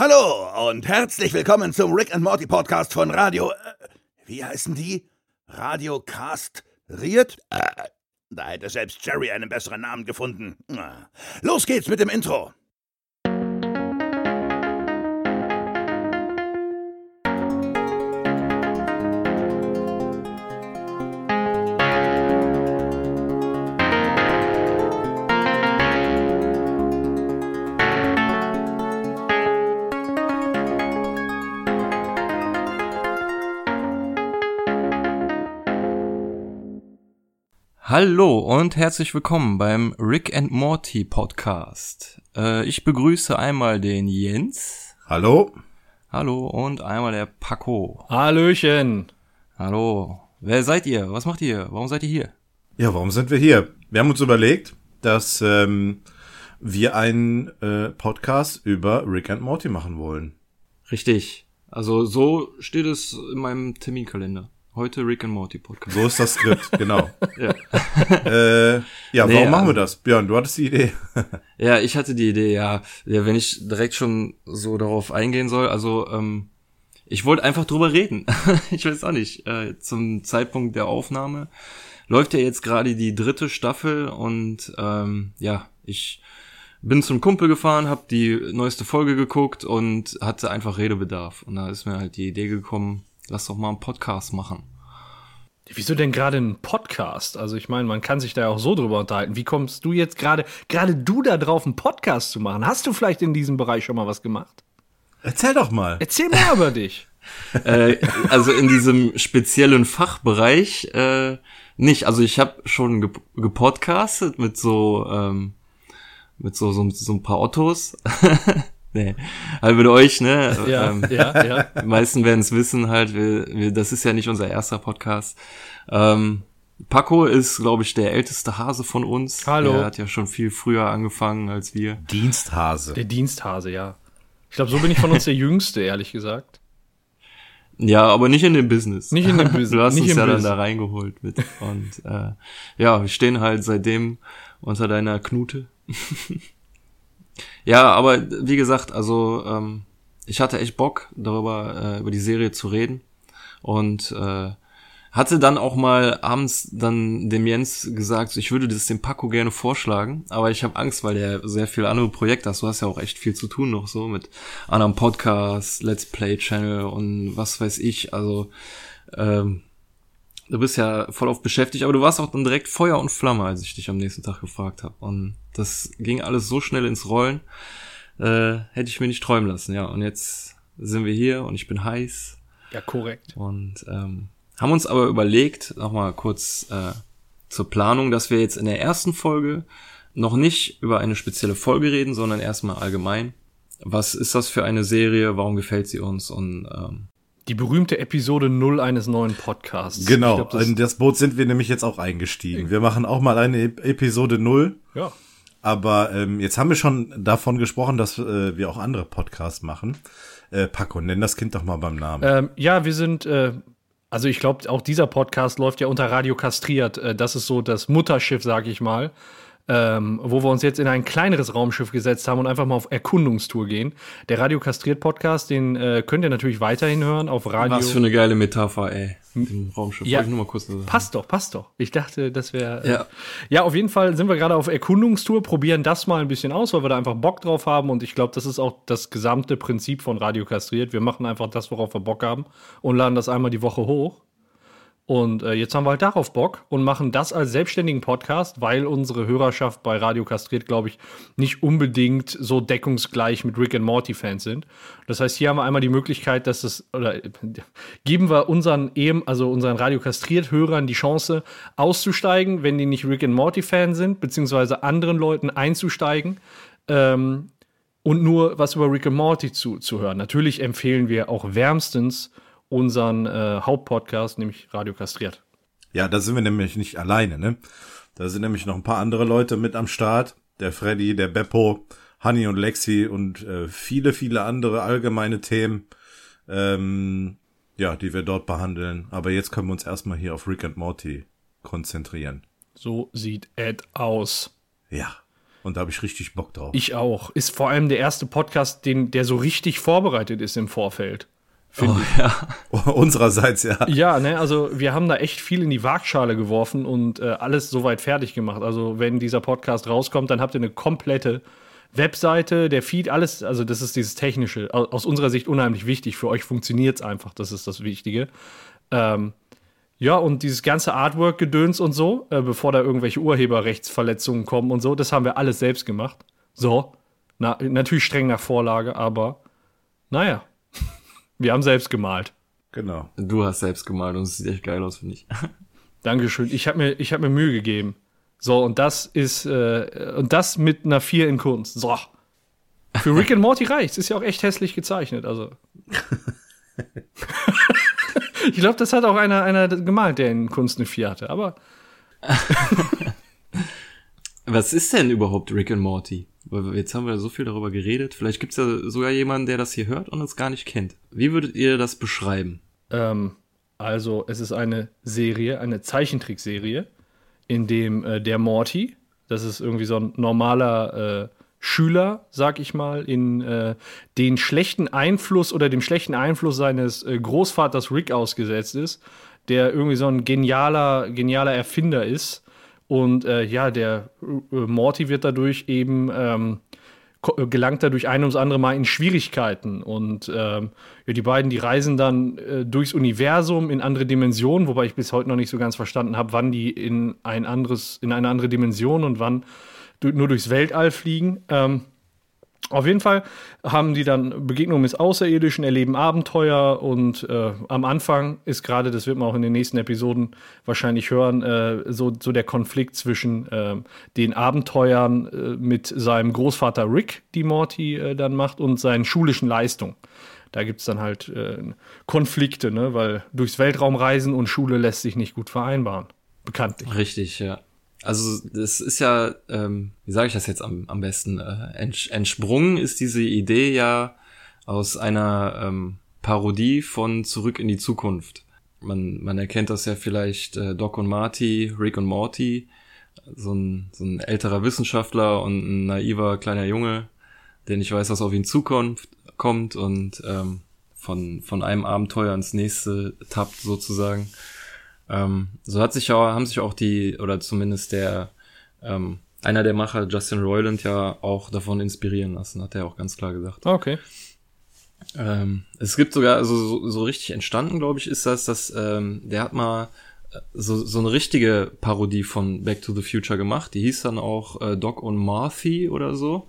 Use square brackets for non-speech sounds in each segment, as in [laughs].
Hallo und herzlich willkommen zum Rick and Morty Podcast von Radio. Äh, wie heißen die? Radio Castriert? Äh, da hätte selbst Jerry einen besseren Namen gefunden. Los geht's mit dem Intro. Hallo und herzlich willkommen beim Rick and Morty Podcast. Äh, ich begrüße einmal den Jens. Hallo. Hallo und einmal der Paco. Hallöchen. Hallo. Wer seid ihr? Was macht ihr? Warum seid ihr hier? Ja, warum sind wir hier? Wir haben uns überlegt, dass ähm, wir einen äh, Podcast über Rick and Morty machen wollen. Richtig. Also so steht es in meinem Terminkalender. Heute Rick and Morty Podcast. So ist das Skript, [laughs] genau. ja, äh, ja nee, warum machen wir das? Björn, du hattest die Idee. [laughs] ja, ich hatte die Idee, ja. ja. Wenn ich direkt schon so darauf eingehen soll, also ähm, ich wollte einfach drüber reden. [laughs] ich weiß auch nicht. Äh, zum Zeitpunkt der Aufnahme läuft ja jetzt gerade die dritte Staffel und ähm, ja, ich bin zum Kumpel gefahren, habe die neueste Folge geguckt und hatte einfach Redebedarf. Und da ist mir halt die Idee gekommen, lass doch mal einen Podcast machen. Wieso denn gerade einen Podcast? Also ich meine, man kann sich da ja auch so drüber unterhalten. Wie kommst du jetzt gerade, gerade du da drauf, einen Podcast zu machen? Hast du vielleicht in diesem Bereich schon mal was gemacht? Erzähl doch mal. Erzähl mehr über [laughs] dich. äh, also in diesem speziellen Fachbereich äh, nicht. Also ich habe schon ge gepodcastet mit so ähm, mit so, so, so ein paar Ottos. [laughs] Nee, halt mit euch, ne? Ja, ähm, ja, ja. Die meisten werden es wissen halt, wir, wir, das ist ja nicht unser erster Podcast. Ähm, Paco ist, glaube ich, der älteste Hase von uns. Hallo. Er hat ja schon viel früher angefangen als wir. Diensthase. Der Diensthase, ja. Ich glaube, so bin ich von uns der [laughs] Jüngste, ehrlich gesagt. Ja, aber nicht in dem Business. Nicht in dem [laughs] Business. Du hast nicht uns ja Business. dann da reingeholt mit. Und äh, ja, wir stehen halt seitdem unter deiner Knute. [laughs] Ja, aber wie gesagt, also ähm, ich hatte echt Bock, darüber äh, über die Serie zu reden und äh, hatte dann auch mal abends dann dem Jens gesagt, ich würde das dem Paco gerne vorschlagen, aber ich habe Angst, weil der sehr viele andere Projekte hast. Du hast ja auch echt viel zu tun noch so mit anderen Podcasts, Let's Play Channel und was weiß ich. Also ähm, du bist ja voll auf beschäftigt, aber du warst auch dann direkt Feuer und Flamme, als ich dich am nächsten Tag gefragt habe. Und das ging alles so schnell ins Rollen, äh, hätte ich mir nicht träumen lassen, ja. Und jetzt sind wir hier und ich bin heiß. Ja, korrekt. Und ähm, haben uns aber überlegt, nochmal kurz äh, zur Planung, dass wir jetzt in der ersten Folge noch nicht über eine spezielle Folge reden, sondern erstmal allgemein. Was ist das für eine Serie? Warum gefällt sie uns? Und ähm, die berühmte Episode 0 eines neuen Podcasts. Genau, glaub, das in das Boot sind wir nämlich jetzt auch eingestiegen. Wir machen auch mal eine Episode 0. Ja. Aber ähm, jetzt haben wir schon davon gesprochen, dass äh, wir auch andere Podcasts machen. Äh, Paco, nenn das Kind doch mal beim Namen. Ähm, ja, wir sind, äh, also ich glaube, auch dieser Podcast läuft ja unter Radio Kastriert. Äh, das ist so das Mutterschiff, sag ich mal ähm, wo wir uns jetzt in ein kleineres Raumschiff gesetzt haben und einfach mal auf Erkundungstour gehen. Der Radio Kastriert Podcast, den äh, könnt ihr natürlich weiterhin hören auf Radio. Was für eine geile Metapher, ey. Im Raumschiff. Ja, ich nur mal kurz. Passt doch, passt doch. Ich dachte, das wäre. Äh, ja. ja, auf jeden Fall sind wir gerade auf Erkundungstour, probieren das mal ein bisschen aus, weil wir da einfach Bock drauf haben. Und ich glaube, das ist auch das gesamte Prinzip von Radio Kastriert. Wir machen einfach das, worauf wir Bock haben und laden das einmal die Woche hoch. Und äh, jetzt haben wir halt darauf Bock und machen das als selbstständigen Podcast, weil unsere Hörerschaft bei Radio Kastriert, glaube ich, nicht unbedingt so deckungsgleich mit Rick and Morty Fans sind. Das heißt, hier haben wir einmal die Möglichkeit, dass es oder [laughs] geben wir unseren eben, also unseren Radio Kastriert Hörern die Chance auszusteigen, wenn die nicht Rick and Morty Fan sind, beziehungsweise anderen Leuten einzusteigen. Ähm, und nur was über Rick and Morty zu, zu hören. Natürlich empfehlen wir auch wärmstens unseren äh, Hauptpodcast, nämlich Radio Kastriert. Ja, da sind wir nämlich nicht alleine, ne? Da sind nämlich noch ein paar andere Leute mit am Start. Der Freddy, der Beppo, Hanni und Lexi und äh, viele, viele andere allgemeine Themen, ähm, ja, die wir dort behandeln. Aber jetzt können wir uns erstmal hier auf Rick and Morty konzentrieren. So sieht Ed aus. Ja. Und da habe ich richtig Bock drauf. Ich auch. Ist vor allem der erste Podcast, den, der so richtig vorbereitet ist im Vorfeld. Oh, ich. ja. [laughs] Unsererseits, ja. Ja, ne, also wir haben da echt viel in die Waagschale geworfen und äh, alles soweit fertig gemacht. Also wenn dieser Podcast rauskommt, dann habt ihr eine komplette Webseite, der Feed, alles, also das ist dieses Technische. Aus unserer Sicht unheimlich wichtig. Für euch funktioniert es einfach, das ist das Wichtige. Ähm, ja, und dieses ganze Artwork-Gedöns und so, äh, bevor da irgendwelche Urheberrechtsverletzungen kommen und so, das haben wir alles selbst gemacht. So. Na, natürlich streng nach Vorlage, aber naja. Wir haben selbst gemalt. Genau. Du hast selbst gemalt und es sieht echt geil aus, finde ich. [laughs] Dankeschön. Ich habe mir, hab mir Mühe gegeben. So, und das ist, äh, und das mit einer 4 in Kunst. So. Für Rick and Morty reicht's. Ist ja auch echt hässlich gezeichnet, also. [laughs] ich glaube, das hat auch einer, einer gemalt, der in Kunst eine 4 hatte, aber. [laughs] Was ist denn überhaupt Rick and Morty? Jetzt haben wir so viel darüber geredet. Vielleicht gibt's ja sogar jemanden, der das hier hört und es gar nicht kennt. Wie würdet ihr das beschreiben? Ähm, also, es ist eine Serie, eine Zeichentrickserie, in dem äh, der Morty, das ist irgendwie so ein normaler äh, Schüler, sag ich mal, in äh, den schlechten Einfluss oder dem schlechten Einfluss seines äh, Großvaters Rick ausgesetzt ist, der irgendwie so ein genialer, genialer Erfinder ist. Und äh, ja, der äh, Morty wird dadurch eben ähm, gelangt dadurch ein ums andere Mal in Schwierigkeiten. Und ähm, ja, die beiden, die reisen dann äh, durchs Universum in andere Dimensionen, wobei ich bis heute noch nicht so ganz verstanden habe, wann die in ein anderes, in eine andere Dimension und wann nur durchs Weltall fliegen. Ähm, auf jeden Fall haben die dann Begegnungen mit Außerirdischen, erleben Abenteuer und äh, am Anfang ist gerade, das wird man auch in den nächsten Episoden wahrscheinlich hören, äh, so, so der Konflikt zwischen äh, den Abenteuern äh, mit seinem Großvater Rick, die Morty äh, dann macht, und seinen schulischen Leistungen. Da gibt es dann halt äh, Konflikte, ne? weil durchs Weltraum reisen und Schule lässt sich nicht gut vereinbaren. Bekanntlich. Richtig, ja. Also das ist ja, ähm, wie sage ich das jetzt am, am besten, äh, entsprungen ist diese Idee ja aus einer ähm, Parodie von Zurück in die Zukunft. Man, man erkennt das ja vielleicht äh, Doc und Marty, Rick und Morty, so ein, so ein älterer Wissenschaftler und ein naiver kleiner Junge, der nicht weiß, was auf ihn zukommt kommt und ähm, von, von einem Abenteuer ins nächste tappt sozusagen. Ähm, so hat sich auch, haben sich auch die, oder zumindest der, ähm, einer der Macher, Justin Roiland, ja auch davon inspirieren lassen, hat er auch ganz klar gesagt. Okay. Ähm, es gibt sogar, also so, so richtig entstanden, glaube ich, ist das, dass ähm, der hat mal äh, so, so eine richtige Parodie von Back to the Future gemacht. Die hieß dann auch äh, Doc und Marthy oder so.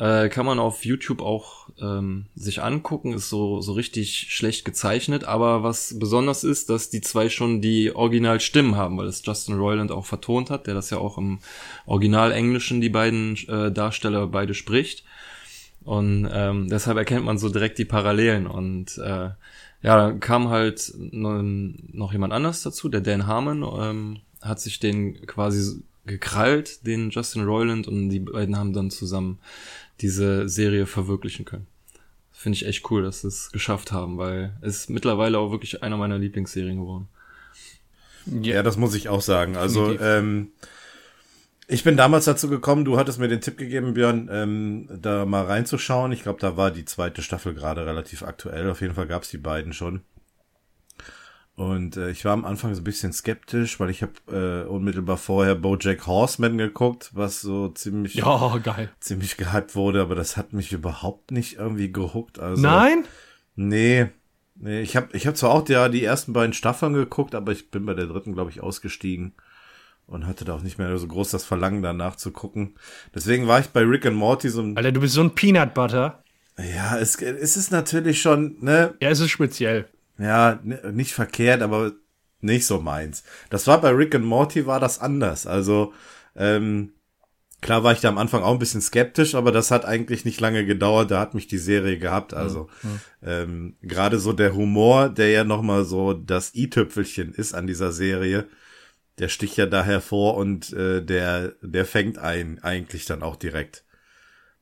Äh, kann man auf YouTube auch ähm, sich angucken, ist so, so richtig schlecht gezeichnet, aber was besonders ist, dass die zwei schon die Originalstimmen haben, weil es Justin Roiland auch vertont hat, der das ja auch im Original-Englischen die beiden äh, Darsteller beide spricht. Und ähm, deshalb erkennt man so direkt die Parallelen. Und äh, ja, kam halt noch jemand anders dazu, der Dan Harmon, ähm, hat sich den quasi gekrallt, den Justin Roiland, und die beiden haben dann zusammen diese Serie verwirklichen können. Finde ich echt cool, dass sie es geschafft haben, weil es ist mittlerweile auch wirklich einer meiner Lieblingsserien geworden. Ja, ja das muss ich auch sagen. Also, ähm, ich bin damals dazu gekommen, du hattest mir den Tipp gegeben, Björn, ähm, da mal reinzuschauen. Ich glaube, da war die zweite Staffel gerade relativ aktuell. Auf jeden Fall gab es die beiden schon. Und äh, ich war am Anfang so ein bisschen skeptisch, weil ich habe äh, unmittelbar vorher BoJack Horseman geguckt, was so ziemlich ja, geil. ziemlich gehypt wurde, aber das hat mich überhaupt nicht irgendwie gehuckt. Also, Nein? Nee. Nee, ich habe ich hab zwar auch ja die ersten beiden Staffeln geguckt, aber ich bin bei der dritten, glaube ich, ausgestiegen und hatte da auch nicht mehr so groß das Verlangen danach zu gucken. Deswegen war ich bei Rick and Morty so ein Alter, du bist so ein Peanut Butter. Ja, es, es ist natürlich schon, ne? Ja, es ist speziell ja, nicht verkehrt, aber nicht so meins. Das war bei Rick and Morty war das anders. Also, ähm, klar war ich da am Anfang auch ein bisschen skeptisch, aber das hat eigentlich nicht lange gedauert. Da hat mich die Serie gehabt. Also, mhm. ähm, gerade so der Humor, der ja nochmal so das i-Tüpfelchen ist an dieser Serie, der sticht ja da hervor und äh, der, der fängt ein eigentlich dann auch direkt.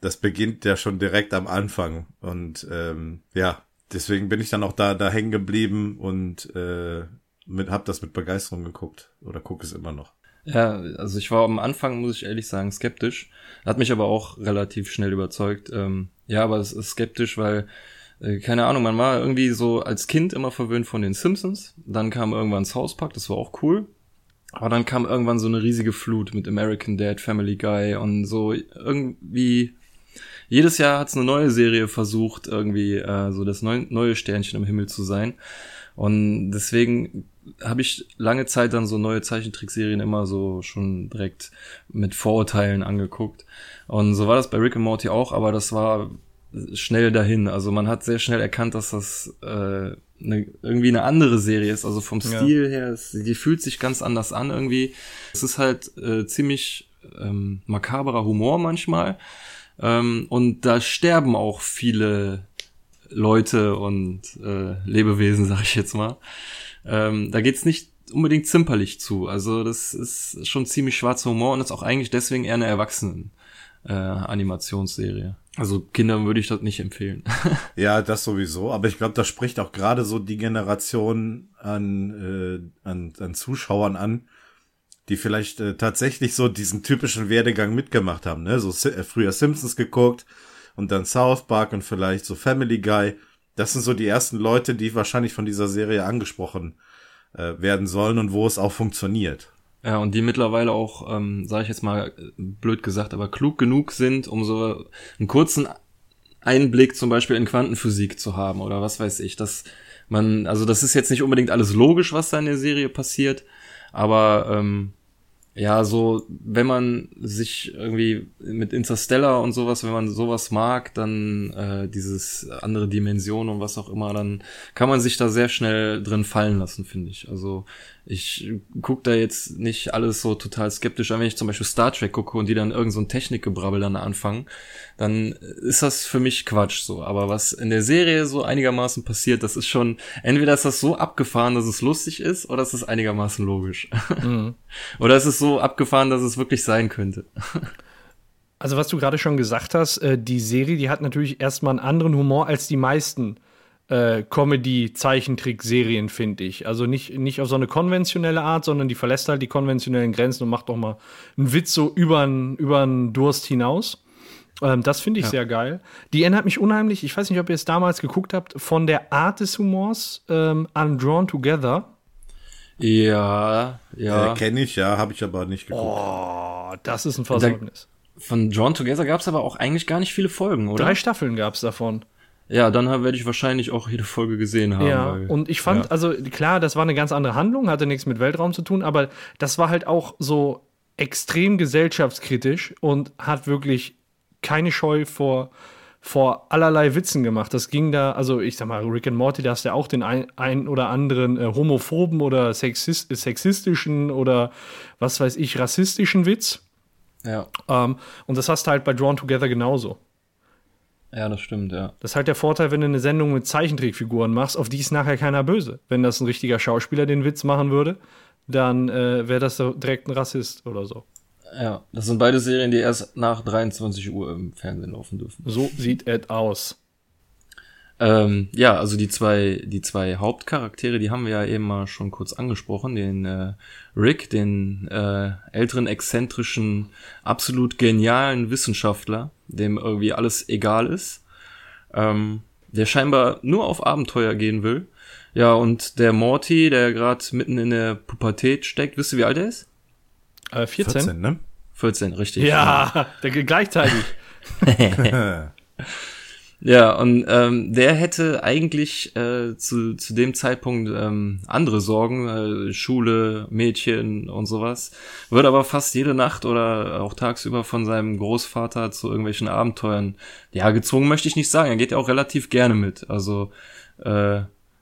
Das beginnt ja schon direkt am Anfang. Und ähm, ja, deswegen bin ich dann auch da, da hängen geblieben und äh, mit, hab das mit Begeisterung geguckt oder gucke es immer noch. Ja, also ich war am Anfang, muss ich ehrlich sagen, skeptisch. Hat mich aber auch relativ schnell überzeugt. Ähm, ja, aber es ist skeptisch, weil, äh, keine Ahnung, man war irgendwie so als Kind immer verwöhnt von den Simpsons. Dann kam irgendwann South Park, das war auch cool. Aber dann kam irgendwann so eine riesige Flut mit American Dad, Family Guy und so irgendwie jedes Jahr hat's eine neue Serie versucht, irgendwie äh, so das neu, neue Sternchen im Himmel zu sein. Und deswegen habe ich lange Zeit dann so neue Zeichentrickserien immer so schon direkt mit Vorurteilen angeguckt. Und so war das bei Rick and Morty auch, aber das war schnell dahin. Also man hat sehr schnell erkannt, dass das äh, eine, irgendwie eine andere Serie ist. Also vom Stil ja. her, es, die fühlt sich ganz anders an irgendwie. Es ist halt äh, ziemlich ähm, makaberer Humor manchmal. Ähm, und da sterben auch viele Leute und äh, Lebewesen, [laughs] sag ich jetzt mal. Ähm, da geht's nicht unbedingt zimperlich zu. Also das ist schon ziemlich schwarzer Humor und ist auch eigentlich deswegen eher eine Erwachsenen äh, Animationsserie. Also Kindern würde ich das nicht empfehlen. [laughs] ja, das sowieso. Aber ich glaube, das spricht auch gerade so die Generation an, äh, an, an Zuschauern an, die vielleicht äh, tatsächlich so diesen typischen Werdegang mitgemacht haben. Ne? So äh, früher Simpsons geguckt und dann South Park und vielleicht so Family Guy. Das sind so die ersten Leute, die wahrscheinlich von dieser Serie angesprochen äh, werden sollen und wo es auch funktioniert. Ja, und die mittlerweile auch, ähm, sage ich jetzt mal blöd gesagt, aber klug genug sind, um so einen kurzen Einblick zum Beispiel in Quantenphysik zu haben oder was weiß ich. Dass man, also das ist jetzt nicht unbedingt alles logisch, was da in der Serie passiert, aber ähm, ja, so, wenn man sich irgendwie mit Interstellar und sowas, wenn man sowas mag, dann äh, dieses andere Dimension und was auch immer, dann kann man sich da sehr schnell drin fallen lassen, finde ich. Also ich gucke da jetzt nicht alles so total skeptisch an, wenn ich zum Beispiel Star Trek gucke und die dann irgend so ein Technikgebrabbel dann anfangen, dann ist das für mich Quatsch so. Aber was in der Serie so einigermaßen passiert, das ist schon, entweder ist das so abgefahren, dass es lustig ist, oder ist es einigermaßen logisch. Mhm. Oder ist es so abgefahren, dass es wirklich sein könnte. [laughs] Also was du gerade schon gesagt hast, äh, die Serie, die hat natürlich erstmal einen anderen Humor als die meisten äh, Comedy-Zeichentrick-Serien, finde ich. Also nicht, nicht auf so eine konventionelle Art, sondern die verlässt halt die konventionellen Grenzen und macht auch mal einen Witz so über den Durst hinaus. Ähm, das finde ich ja. sehr geil. Die erinnert mich unheimlich, ich weiß nicht, ob ihr es damals geguckt habt, von der Art des Humors ähm, an Drawn Together. Ja, ja. Äh, Kenne ich, ja, habe ich aber nicht geguckt. Oh, das ist ein Versäumnis. Von Drawn Together gab es aber auch eigentlich gar nicht viele Folgen, oder? Drei Staffeln gab es davon. Ja, dann werde ich wahrscheinlich auch jede Folge gesehen haben. Ja, weil, und ich fand, ja. also klar, das war eine ganz andere Handlung, hatte nichts mit Weltraum zu tun, aber das war halt auch so extrem gesellschaftskritisch und hat wirklich keine Scheu vor, vor allerlei Witzen gemacht. Das ging da, also ich sag mal, Rick and Morty, da hast du ja auch den ein, ein oder anderen äh, homophoben oder sexist, sexistischen oder was weiß ich, rassistischen Witz. Ja. Ähm, und das hast du halt bei Drawn Together genauso. Ja, das stimmt, ja. Das ist halt der Vorteil, wenn du eine Sendung mit Zeichentrickfiguren machst, auf die ist nachher keiner böse. Wenn das ein richtiger Schauspieler den Witz machen würde, dann äh, wäre das direkt ein Rassist oder so. Ja, das sind beide Serien, die erst nach 23 Uhr im Fernsehen laufen dürfen. So sieht es aus. Ähm, ja, also die zwei, die zwei Hauptcharaktere, die haben wir ja eben mal schon kurz angesprochen. Den äh, Rick, den äh, älteren, exzentrischen, absolut genialen Wissenschaftler, dem irgendwie alles egal ist, ähm, der scheinbar nur auf Abenteuer gehen will. Ja, und der Morty, der gerade mitten in der Pubertät steckt, wisst ihr, wie alt er ist? Äh, 14. 14, ne? 14, richtig. Ja, [laughs] der, gleichzeitig. [laughs] [laughs] Ja, und ähm, der hätte eigentlich äh, zu, zu dem Zeitpunkt ähm, andere Sorgen, äh, Schule, Mädchen und sowas, wird aber fast jede Nacht oder auch tagsüber von seinem Großvater zu irgendwelchen Abenteuern, ja, gezwungen möchte ich nicht sagen, er geht ja auch relativ gerne mit. Also äh,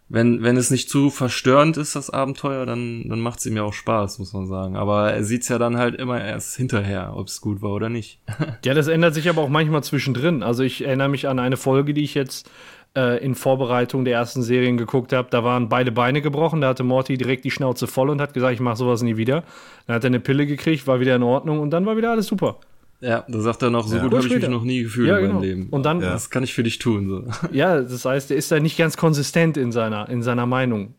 wenn, wenn es nicht zu verstörend ist, das Abenteuer, dann, dann macht es ihm ja auch Spaß, muss man sagen. Aber er sieht's ja dann halt immer erst hinterher, ob es gut war oder nicht. [laughs] ja, das ändert sich aber auch manchmal zwischendrin. Also ich erinnere mich an eine Folge, die ich jetzt äh, in Vorbereitung der ersten Serien geguckt habe. Da waren beide Beine gebrochen, da hatte Morty direkt die Schnauze voll und hat gesagt, ich mache sowas nie wieder. Dann hat er eine Pille gekriegt, war wieder in Ordnung und dann war wieder alles super. Ja, da sagt er noch, so ja. gut habe ich mich noch nie gefühlt ja, in meinem genau. Leben. Und dann, ja. das kann ich für dich tun. So. [laughs] Ja, das heißt, er ist da nicht ganz konsistent in seiner, in seiner Meinung.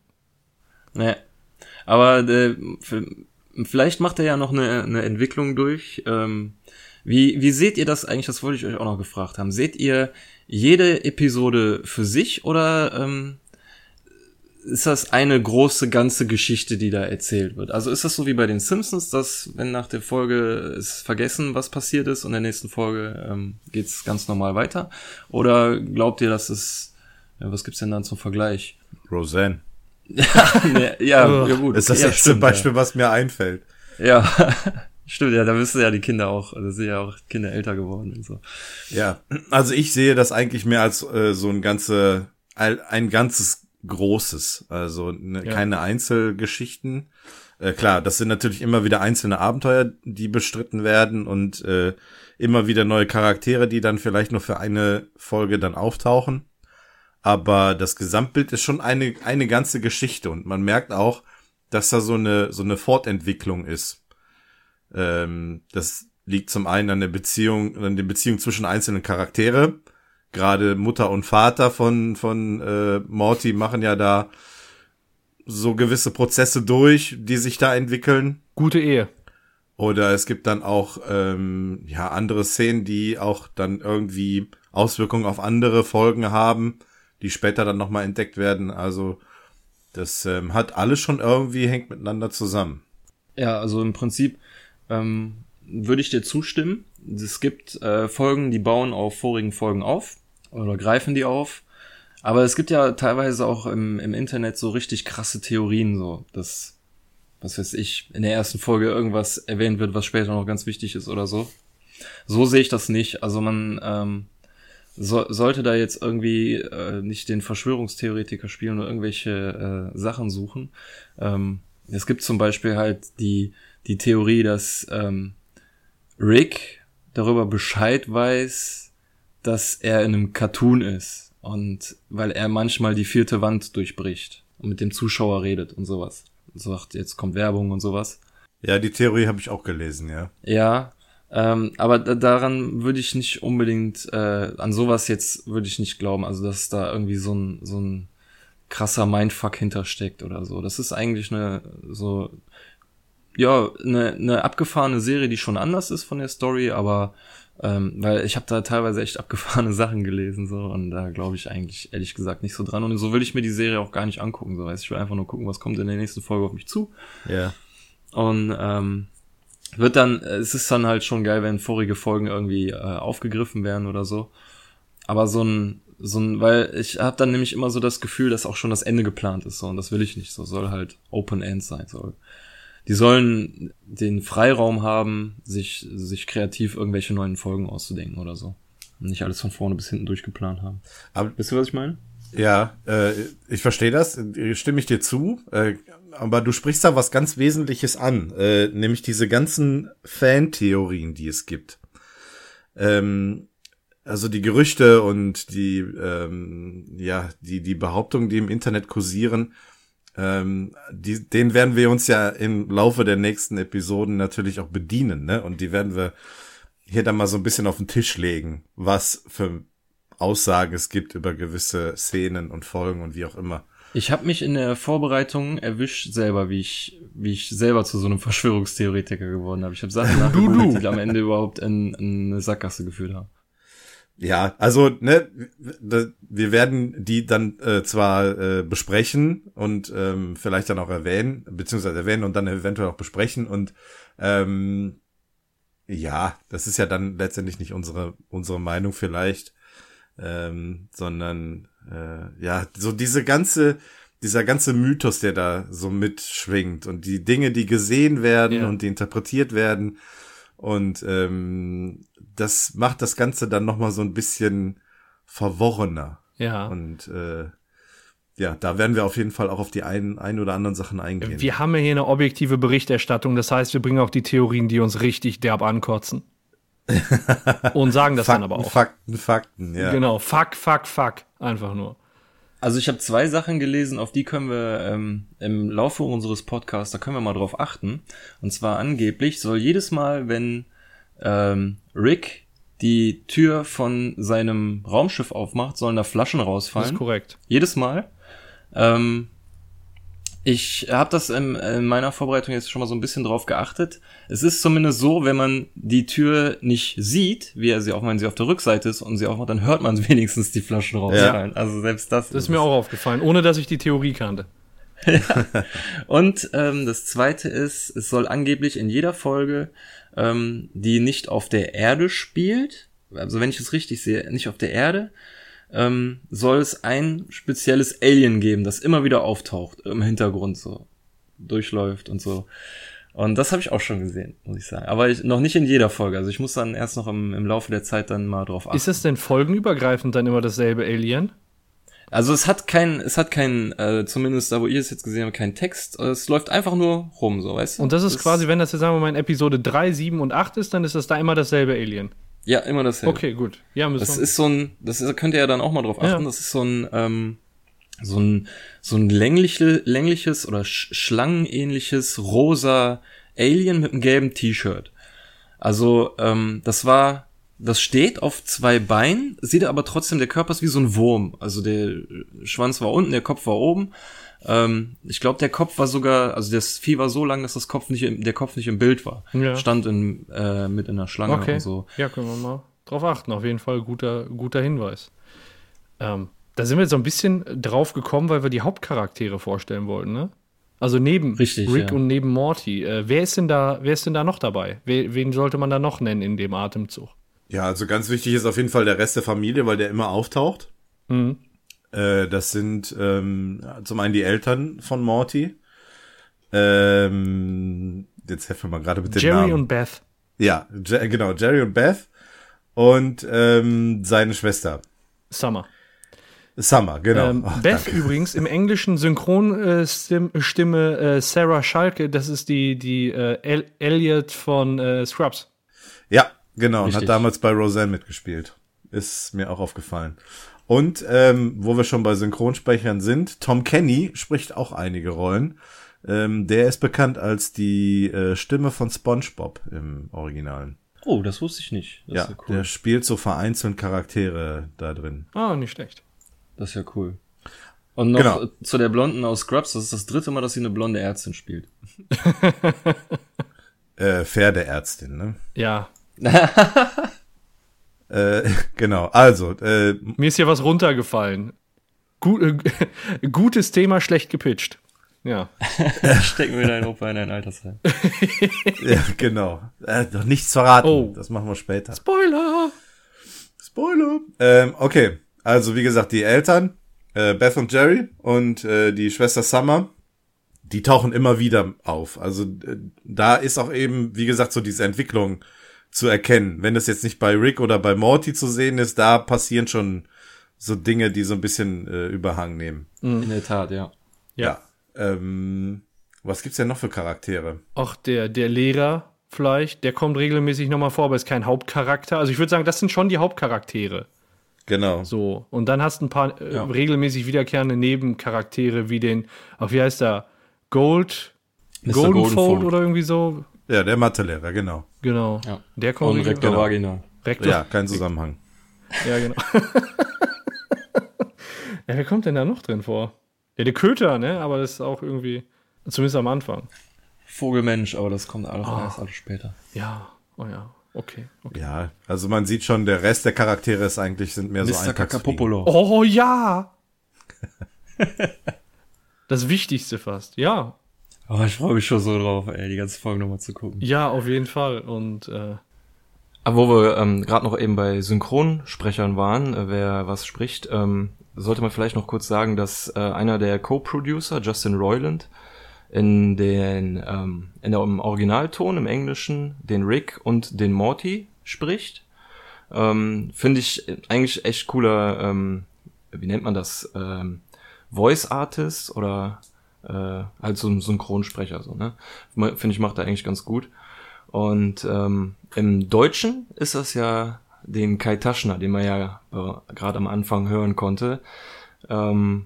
Nee. Aber äh, vielleicht macht er ja noch eine, eine Entwicklung durch. Ähm, wie, wie seht ihr das eigentlich? Das wollte ich euch auch noch gefragt haben. Seht ihr jede Episode für sich oder ähm, ist das eine große ganze Geschichte, die da erzählt wird? Also ist das so wie bei den Simpsons, dass wenn nach der Folge ist vergessen, was passiert ist und in der nächsten Folge ähm, geht's ganz normal weiter? Oder glaubt ihr, dass es ja, was gibt's denn dann zum Vergleich? Roseanne. ja, [laughs] ne, ja, ja, gut. Das ist das ja, erste stimmt, Beispiel, ja. was mir einfällt. Ja, [laughs] stimmt, ja, da müssen ja die Kinder auch, da sind ja auch Kinder älter geworden und so. Ja, also ich sehe das eigentlich mehr als äh, so ein ganze, ein ganzes Großes, also ne, ja. keine Einzelgeschichten. Äh, klar, das sind natürlich immer wieder einzelne Abenteuer, die bestritten werden und äh, immer wieder neue Charaktere, die dann vielleicht nur für eine Folge dann auftauchen aber das Gesamtbild ist schon eine, eine ganze Geschichte und man merkt auch, dass da so eine, so eine Fortentwicklung ist. Ähm, das liegt zum einen an der Beziehung, an der Beziehung zwischen einzelnen Charaktere. Gerade Mutter und Vater von, von äh, Morty machen ja da so gewisse Prozesse durch, die sich da entwickeln. Gute Ehe. Oder es gibt dann auch ähm, ja andere Szenen, die auch dann irgendwie Auswirkungen auf andere Folgen haben die später dann nochmal entdeckt werden. Also das ähm, hat alles schon irgendwie hängt miteinander zusammen. Ja, also im Prinzip ähm, würde ich dir zustimmen. Es gibt äh, Folgen, die bauen auf vorigen Folgen auf oder greifen die auf. Aber es gibt ja teilweise auch im, im Internet so richtig krasse Theorien, so dass, was weiß ich, in der ersten Folge irgendwas erwähnt wird, was später noch ganz wichtig ist oder so. So sehe ich das nicht. Also man, ähm, so, sollte da jetzt irgendwie äh, nicht den Verschwörungstheoretiker spielen oder irgendwelche äh, Sachen suchen. Ähm, es gibt zum Beispiel halt die, die Theorie, dass ähm, Rick darüber Bescheid weiß, dass er in einem Cartoon ist und weil er manchmal die vierte Wand durchbricht und mit dem Zuschauer redet und sowas. Und sagt, jetzt kommt Werbung und sowas. Ja, die Theorie habe ich auch gelesen, ja. Ja, ähm, aber da, daran würde ich nicht unbedingt, äh, an sowas jetzt würde ich nicht glauben, also dass da irgendwie so ein, so ein krasser Mindfuck hintersteckt oder so. Das ist eigentlich eine, so, ja, eine, eine abgefahrene Serie, die schon anders ist von der Story, aber ähm, weil ich habe da teilweise echt abgefahrene [laughs] Sachen gelesen so und da glaube ich eigentlich ehrlich gesagt nicht so dran und so will ich mir die Serie auch gar nicht angucken so weiß ich will einfach nur gucken was kommt in der nächsten Folge auf mich zu ja und ähm, wird dann, es ist dann halt schon geil, wenn vorige Folgen irgendwie äh, aufgegriffen werden oder so. Aber so ein, so ein, weil ich habe dann nämlich immer so das Gefühl, dass auch schon das Ende geplant ist so und das will ich nicht. So soll halt Open End sein soll. Die sollen den Freiraum haben, sich sich kreativ irgendwelche neuen Folgen auszudenken oder so. Und nicht alles von vorne bis hinten durchgeplant haben. Aber wisst ihr, was ich meine? Ja, äh, ich verstehe das, stimme ich dir zu. Äh, aber du sprichst da was ganz Wesentliches an, äh, nämlich diese ganzen Fantheorien, die es gibt. Ähm, also die Gerüchte und die, ähm, ja, die, die Behauptungen, die im Internet kursieren, ähm, die, den werden wir uns ja im Laufe der nächsten Episoden natürlich auch bedienen, ne? Und die werden wir hier dann mal so ein bisschen auf den Tisch legen, was für Aussagen es gibt über gewisse Szenen und Folgen und wie auch immer. Ich habe mich in der Vorbereitung erwischt selber, wie ich, wie ich selber zu so einem Verschwörungstheoretiker geworden habe. Ich habe Sachen [laughs] nachgeguckt, die am Ende überhaupt in, in eine Sackgasse geführt haben. Ja, also ne, wir werden die dann äh, zwar äh, besprechen und ähm, vielleicht dann auch erwähnen, beziehungsweise erwähnen und dann eventuell auch besprechen und ähm, ja, das ist ja dann letztendlich nicht unsere unsere Meinung vielleicht, ähm, sondern äh, ja, so diese ganze, dieser ganze Mythos, der da so mitschwingt und die Dinge, die gesehen werden ja. und die interpretiert werden. Und ähm, das macht das Ganze dann nochmal so ein bisschen verworrener. Ja. Und äh, ja, da werden wir auf jeden Fall auch auf die ein, ein oder anderen Sachen eingehen. Wir haben ja hier eine objektive Berichterstattung, das heißt, wir bringen auch die Theorien, die uns richtig derb ankotzen. [laughs] Und sagen das Fakten, dann aber auch. Fakten, Fakten, ja. Genau, fuck, fuck, fuck. Einfach nur. Also ich habe zwei Sachen gelesen, auf die können wir ähm, im Laufe unseres Podcasts, da können wir mal drauf achten. Und zwar angeblich soll jedes Mal, wenn ähm, Rick die Tür von seinem Raumschiff aufmacht, sollen da Flaschen rausfallen. Das ist korrekt. Jedes Mal. Ähm, Ich habe das in, in, meiner Vorbereitung jetzt schon mal so ein bisschen drauf geachtet. Es ist zumindest so, wenn man die Tür nicht sieht, wie er sie auch, wenn sie auf der Rückseite ist und sie aufmacht, dann hört man [laughs] wenigstens die Flaschen rausfallen. Ja. Also selbst das. Das ist mir auch aufgefallen, ohne dass ich die Theorie kannte. ja. Und ähm, das zweite ist, es soll angeblich in jeder Folge, ähm, die nicht auf der Erde spielt, also wenn ich es richtig sehe, nicht auf der Erde, ähm, soll es ein spezielles Alien geben, das immer wieder auftaucht im Hintergrund so durchläuft und so. Und das habe ich auch schon gesehen, muss ich sagen. Aber ich, noch nicht in jeder Folge. Also ich muss dann erst noch im, im Laufe der Zeit dann mal drauf achten. Ist es denn folgenübergreifend dann immer dasselbe Alien? Also es hat kein, es hat kein, äh, zumindest da, wo ich es jetzt gesehen habe, kein Text. Es läuft einfach nur rum, so weißt du. Und das ist das quasi, wenn das jetzt sagen wir mal in Episode 3, 7 und 8 ist, dann ist das da immer dasselbe Alien. Ja, immer dasselbe. Okay, gut. Ja, müssen das ist so ein, das ist, könnt ihr ja dann auch mal drauf achten. Ja. Das ist so ein, ähm, so ein, so ein längliche, längliches oder sch schlangenähnliches rosa Alien mit einem gelben T-Shirt. Also, ähm, das war, das steht auf zwei Beinen, sieht aber trotzdem, der Körper ist wie so ein Wurm. Also der Schwanz war unten, der Kopf war oben ähm, ich glaube, der Kopf war sogar, also das Vieh war so lang, dass das Kopf nicht, im, der Kopf nicht im Bild war. Ja. Stand in, äh, mit in der Schlange okay. und so. Ja, können wir mal drauf achten. Auf jeden Fall guter, guter Hinweis. Ähm, da sind wir jetzt so ein bisschen drauf gekommen, weil wir die Hauptcharaktere vorstellen wollten, ne? Also neben Richtig, Rick ja. und neben Morty. Äh, wer ist denn da, wer ist denn da noch dabei? Wen, wen sollte man da noch nennen in dem Atemzug? Ja, also ganz wichtig ist auf jeden Fall der Rest der Familie, weil der immer auftaucht. Mhm. Äh, das sind ähm, zum einen die Eltern von Morty. Ähm, jetzt helfen wir mal gerade mit den Jerry Namen. und Beth. Ja, Je genau, Jerry und Beth. Und ähm, seine Schwester. Summer. Summer, genau. Ähm, oh, Beth danke. übrigens im englischen Synchronstimme äh, äh, Sarah Schalke, das ist die, die äh, El Elliot von äh, Scrubs. Ja, genau, Richtig. und hat damals bei Roseanne mitgespielt. Ist mir auch aufgefallen. Und ähm, wo wir schon bei Synchronsprechern sind, Tom Kenny spricht auch einige Rollen. Ähm, der ist bekannt als die äh, Stimme von SpongeBob im Originalen. Oh, das wusste ich nicht. Das ja, ja cool. der spielt so vereinzelt Charaktere da drin. Ah, nicht schlecht. Das ist ja cool. Und noch genau. zu der Blonden aus Scrubs, das ist das dritte Mal, dass sie eine blonde Ärztin spielt. äh, Pferdeärztin, ne? Ja. [laughs] Äh, [laughs] genau, also. Äh, Mir ist hier was runtergefallen. Gut, äh, [laughs] gutes Thema, schlecht gepitcht. Ja. [laughs] Stecken wir deinen Opa in ein Altersheim. ja, genau. Äh, doch nichts verraten. Oh. Das machen wir später. Spoiler! Spoiler! Ähm, okay, also wie gesagt, die Eltern, äh, Beth und Jerry und äh, die Schwester Summer, die tauchen immer wieder auf. Also äh, da ist auch eben, wie gesagt, so diese Entwicklung zu erkennen. Wenn es jetzt nicht bei Rick oder bei Morty zu sehen ist, da passieren schon so Dinge, die so ein bisschen äh, Überhang nehmen. Mhm. In der Tat, ja. Ja. ja ähm, was gibt's denn noch für Charaktere? Ach, der, der Lehrer vielleicht, der kommt regelmäßig nochmal vor, aber ist kein Hauptcharakter. Also ich würde sagen, das sind schon die Hauptcharaktere. Genau. So. Und dann hast du ein paar äh, ja. regelmäßig wiederkehrende Nebencharaktere wie den, ach, wie heißt der? Gold, Golden Goldenfold oder irgendwie so. Ja, der Mathelehrer, genau. Genau. Ja. Der kommt Und Rektor genau. Vagina. Rektor. Ja, kein Zusammenhang. Ja, genau. [laughs] ja, wer kommt denn da noch drin vor? Ja, der Köter, ne? Aber das ist auch irgendwie, zumindest am Anfang. Vogelmensch, aber das kommt alles, oh. erst alles später. Ja, oh ja. Okay, okay. Ja, also man sieht schon, der Rest der Charaktere ist eigentlich, sind mehr Mr. so Eintagsfliegen. Oh ja! [laughs] das Wichtigste fast, ja. Oh, ich freue mich schon so drauf, ey, die ganze Folge nochmal zu gucken. Ja, auf jeden Fall. Und äh, aber wo wir ähm, gerade noch eben bei Synchronsprechern waren, äh, wer was spricht, ähm, sollte man vielleicht noch kurz sagen, dass äh, einer der Co-Producer, Justin Roiland, in den ähm, in der im Originalton im Englischen den Rick und den Morty spricht. Ähm, Finde ich eigentlich echt cooler, ähm, wie nennt man das? Ähm, Voice Artist oder äh, halt so ein Synchronsprecher, so, ne? Finde ich, macht er eigentlich ganz gut. Und ähm, im Deutschen ist das ja den Kai Taschner, den man ja äh, gerade am Anfang hören konnte. Ähm,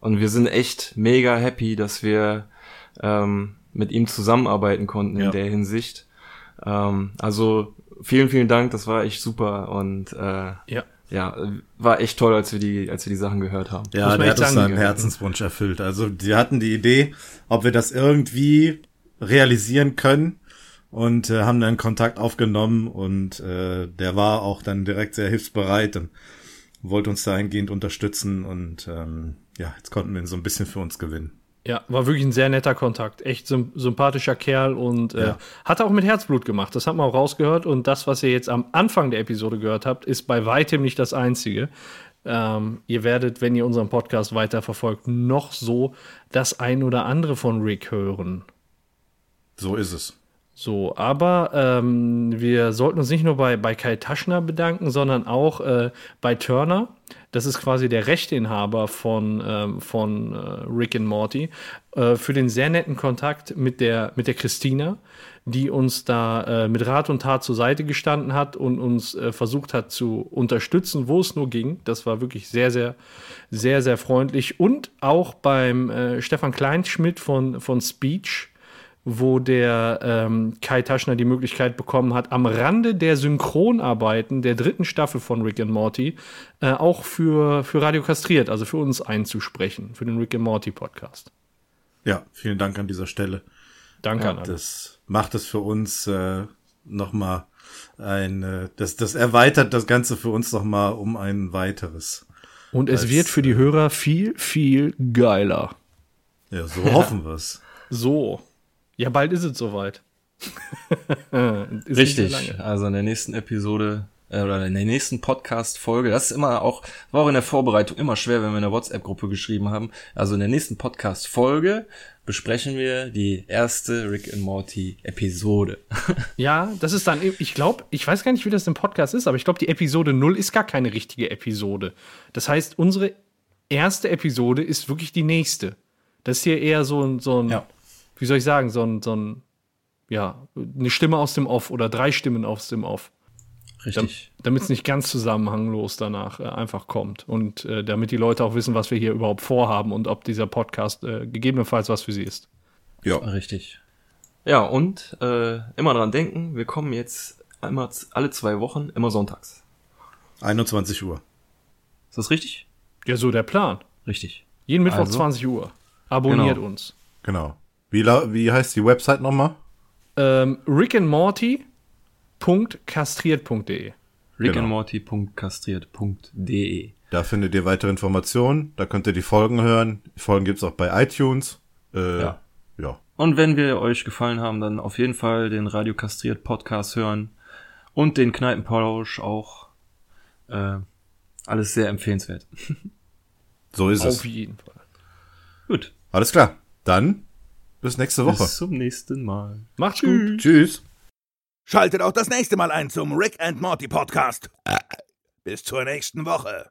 und wir sind echt mega happy, dass wir ähm, mit ihm zusammenarbeiten konnten ja. in der Hinsicht. Ähm, also vielen, vielen Dank, das war echt super und äh, ja. Ja, war echt toll, als wir die, als wir die Sachen gehört haben. Ja, der hat uns seinen Herzenswunsch erfüllt. Also, die hatten die Idee, ob wir das irgendwie realisieren können und äh, haben dann Kontakt aufgenommen und äh, der war auch dann direkt sehr hilfsbereit und wollte uns dahingehend unterstützen und ähm, ja, jetzt konnten wir ihn so ein bisschen für uns gewinnen. Ja, war wirklich ein sehr netter Kontakt. Echt sympathischer Kerl und äh, ja. hat auch mit Herzblut gemacht. Das hat man auch rausgehört. Und das, was ihr jetzt am Anfang der Episode gehört habt, ist bei weitem nicht das Einzige. Ähm, ihr werdet, wenn ihr unseren Podcast weiter verfolgt, noch so das ein oder andere von Rick hören. So ist es. So, aber ähm, wir sollten uns nicht nur bei, bei Kai Taschner bedanken, sondern auch äh, bei Turner. Das ist quasi der Rechteinhaber von, ähm, von äh, Rick and Morty, äh, für den sehr netten Kontakt mit der, mit der Christina, die uns da äh, mit Rat und Tat zur Seite gestanden hat und uns äh, versucht hat zu unterstützen, wo es nur ging. Das war wirklich sehr, sehr, sehr, sehr freundlich. Und auch beim äh, Stefan Kleinschmidt von, von Speech wo der ähm, Kai Taschner die Möglichkeit bekommen hat, am Rande der Synchronarbeiten der dritten Staffel von Rick and Morty äh, auch für, für Radio Kastriert, also für uns einzusprechen, für den Rick and Morty Podcast. Ja, vielen Dank an dieser Stelle. Danke ja, an alle. Das macht es für uns äh, nochmal ein, äh, das, das erweitert das Ganze für uns nochmal um ein weiteres. Und es als, wird für die Hörer viel, viel geiler. Ja, so hoffen wir es. [laughs] So. Ja, bald ist es soweit. [laughs] Richtig. Also in der nächsten Episode äh, oder in der nächsten Podcast-Folge, das ist immer auch, war auch in der Vorbereitung immer schwer, wenn wir in der WhatsApp-Gruppe geschrieben haben. Also in der nächsten Podcast-Folge besprechen wir die erste Rick and Morty Episode. [laughs] ja, das ist dann, ich glaube, ich weiß gar nicht, wie das im Podcast ist, aber ich glaube, die Episode 0 ist gar keine richtige Episode. Das heißt, unsere erste Episode ist wirklich die nächste. Das ist hier eher so ein, so ein ja wie soll ich sagen, so ein, so ein, ja, eine Stimme aus dem Off oder drei Stimmen aus dem Off. Richtig. Damit es nicht ganz zusammenhanglos danach äh, einfach kommt. Und äh, damit die Leute auch wissen, was wir hier überhaupt vorhaben und ob dieser Podcast äh, gegebenenfalls was für sie ist. Ja. Richtig. Ja, und äh, immer dran denken, wir kommen jetzt einmal alle zwei Wochen, immer sonntags. 21 Uhr. Ist das richtig? Ja, so der Plan. Richtig. Jeden Mittwoch also, 20 Uhr. Abonniert genau. uns. Genau. Wie, wie heißt die Website nochmal? Ähm, rickandmorty.kastriert.de rickandmorty.kastriert.de Da findet ihr weitere Informationen, da könnt ihr die Folgen hören. Die Folgen gibt's auch bei iTunes. Äh, ja. ja. Und wenn wir euch gefallen haben, dann auf jeden Fall den Radio Kastriert Podcast hören und den Kneipenpausch auch. Äh, alles sehr empfehlenswert. [laughs] so ist auf es. Auf jeden Fall. Gut. Alles klar. Dann bis nächste Woche. Bis zum nächsten Mal. Macht's Tschüss. gut. Tschüss. Schaltet auch das nächste Mal ein zum Rick and Morty Podcast. Bis zur nächsten Woche.